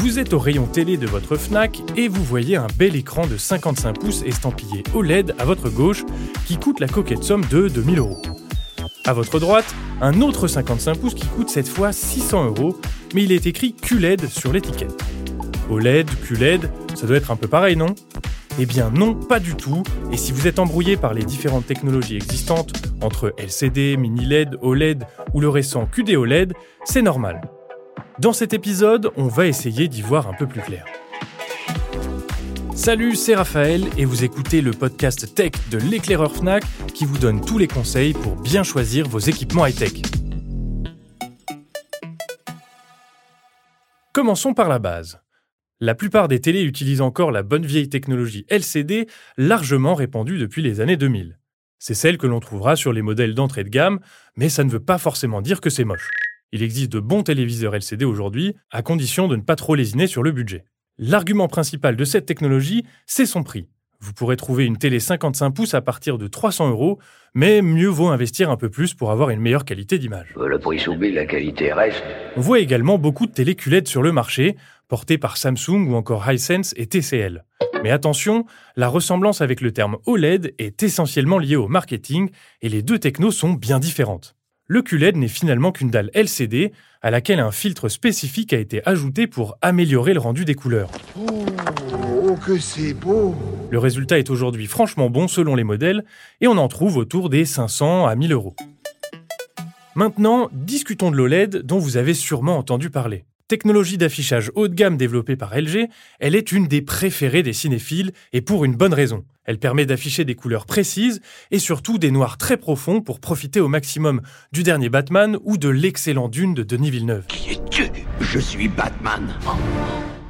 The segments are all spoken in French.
Vous êtes au rayon télé de votre Fnac et vous voyez un bel écran de 55 pouces estampillé OLED à votre gauche qui coûte la coquette somme de 2000 euros. À votre droite, un autre 55 pouces qui coûte cette fois 600 euros, mais il est écrit QLED sur l'étiquette. OLED, QLED, ça doit être un peu pareil, non? Eh bien non, pas du tout, et si vous êtes embrouillé par les différentes technologies existantes, entre LCD, mini LED, OLED ou le récent QD OLED, c'est normal. Dans cet épisode, on va essayer d'y voir un peu plus clair. Salut, c'est Raphaël et vous écoutez le podcast tech de l'éclaireur Fnac qui vous donne tous les conseils pour bien choisir vos équipements high-tech. Commençons par la base. La plupart des télés utilisent encore la bonne vieille technologie LCD largement répandue depuis les années 2000. C'est celle que l'on trouvera sur les modèles d'entrée de gamme, mais ça ne veut pas forcément dire que c'est moche. Il existe de bons téléviseurs LCD aujourd'hui, à condition de ne pas trop lésiner sur le budget. L'argument principal de cette technologie, c'est son prix. Vous pourrez trouver une télé 55 pouces à partir de 300 euros, mais mieux vaut investir un peu plus pour avoir une meilleure qualité d'image. Le prix s'oublie, la qualité reste. On voit également beaucoup de télé QLED sur le marché, portées par Samsung ou encore Hisense et TCL. Mais attention, la ressemblance avec le terme OLED est essentiellement liée au marketing et les deux technos sont bien différentes. Le QLED n'est finalement qu'une dalle LCD à laquelle un filtre spécifique a été ajouté pour améliorer le rendu des couleurs. Oh, oh que c'est beau Le résultat est aujourd'hui franchement bon selon les modèles et on en trouve autour des 500 à 1000 euros. Maintenant, discutons de l'OLED dont vous avez sûrement entendu parler. Technologie d'affichage haut de gamme développée par LG, elle est une des préférées des cinéphiles et pour une bonne raison. Elle permet d'afficher des couleurs précises et surtout des noirs très profonds pour profiter au maximum du dernier Batman ou de l'excellent Dune de Denis Villeneuve. Qui es-tu? Je suis Batman.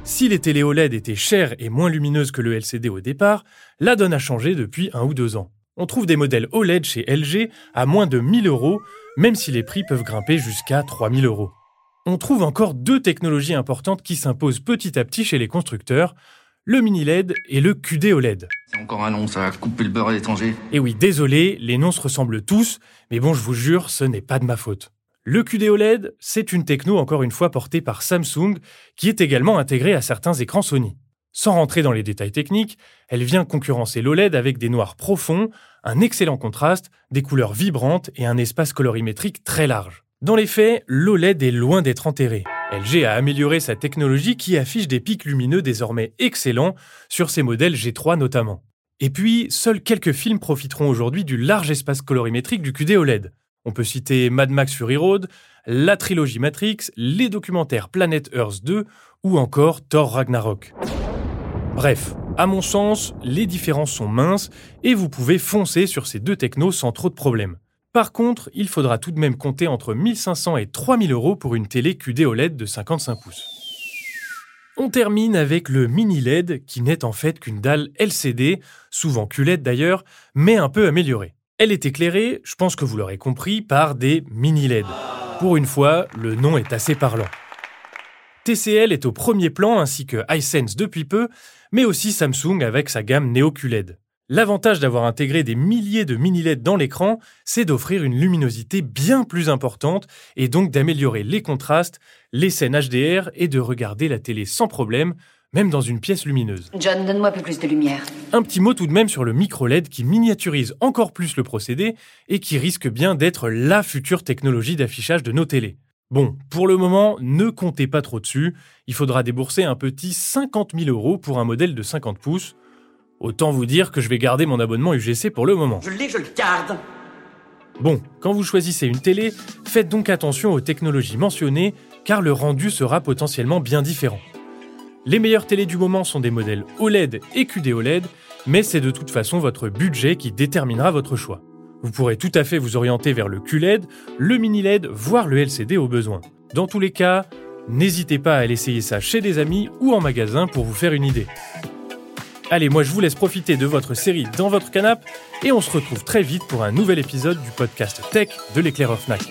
Si les télé OLED étaient chères et moins lumineuses que le LCD au départ, la donne a changé depuis un ou deux ans. On trouve des modèles OLED chez LG à moins de 1000 euros, même si les prix peuvent grimper jusqu'à 3000 euros on trouve encore deux technologies importantes qui s'imposent petit à petit chez les constructeurs, le mini LED et le QD OLED. C'est encore un nom, ça a coupé le beurre à l'étranger. Et oui, désolé, les noms se ressemblent tous, mais bon, je vous jure, ce n'est pas de ma faute. Le QD OLED, c'est une techno encore une fois portée par Samsung, qui est également intégrée à certains écrans Sony. Sans rentrer dans les détails techniques, elle vient concurrencer l'OLED avec des noirs profonds, un excellent contraste, des couleurs vibrantes et un espace colorimétrique très large. Dans les faits, l'OLED est loin d'être enterré. LG a amélioré sa technologie qui affiche des pics lumineux désormais excellents sur ses modèles G3 notamment. Et puis, seuls quelques films profiteront aujourd'hui du large espace colorimétrique du QD OLED. On peut citer Mad Max Fury Road, la trilogie Matrix, les documentaires Planet Earth 2 ou encore Thor Ragnarok. Bref, à mon sens, les différences sont minces et vous pouvez foncer sur ces deux technos sans trop de problèmes. Par contre, il faudra tout de même compter entre 1500 et 3000 euros pour une télé QD OLED de 55 pouces. On termine avec le mini LED qui n'est en fait qu'une dalle LCD, souvent QLED d'ailleurs, mais un peu améliorée. Elle est éclairée, je pense que vous l'aurez compris, par des mini LED. Pour une fois, le nom est assez parlant. TCL est au premier plan ainsi que Hisense depuis peu, mais aussi Samsung avec sa gamme Neo QLED. L'avantage d'avoir intégré des milliers de mini-LED dans l'écran, c'est d'offrir une luminosité bien plus importante et donc d'améliorer les contrastes, les scènes HDR et de regarder la télé sans problème, même dans une pièce lumineuse. John, donne-moi un peu plus de lumière. Un petit mot tout de même sur le micro-LED qui miniaturise encore plus le procédé et qui risque bien d'être la future technologie d'affichage de nos télés. Bon, pour le moment, ne comptez pas trop dessus, il faudra débourser un petit 50 000 euros pour un modèle de 50 pouces, Autant vous dire que je vais garder mon abonnement UGC pour le moment. Je l'ai, je le garde. Bon, quand vous choisissez une télé, faites donc attention aux technologies mentionnées, car le rendu sera potentiellement bien différent. Les meilleures télés du moment sont des modèles OLED et QD OLED, mais c'est de toute façon votre budget qui déterminera votre choix. Vous pourrez tout à fait vous orienter vers le QLED, le mini LED, voire le LCD au besoin. Dans tous les cas, n'hésitez pas à aller essayer ça chez des amis ou en magasin pour vous faire une idée. Allez, moi je vous laisse profiter de votre série dans votre canapé et on se retrouve très vite pour un nouvel épisode du podcast Tech de l'éclaireur Fnac.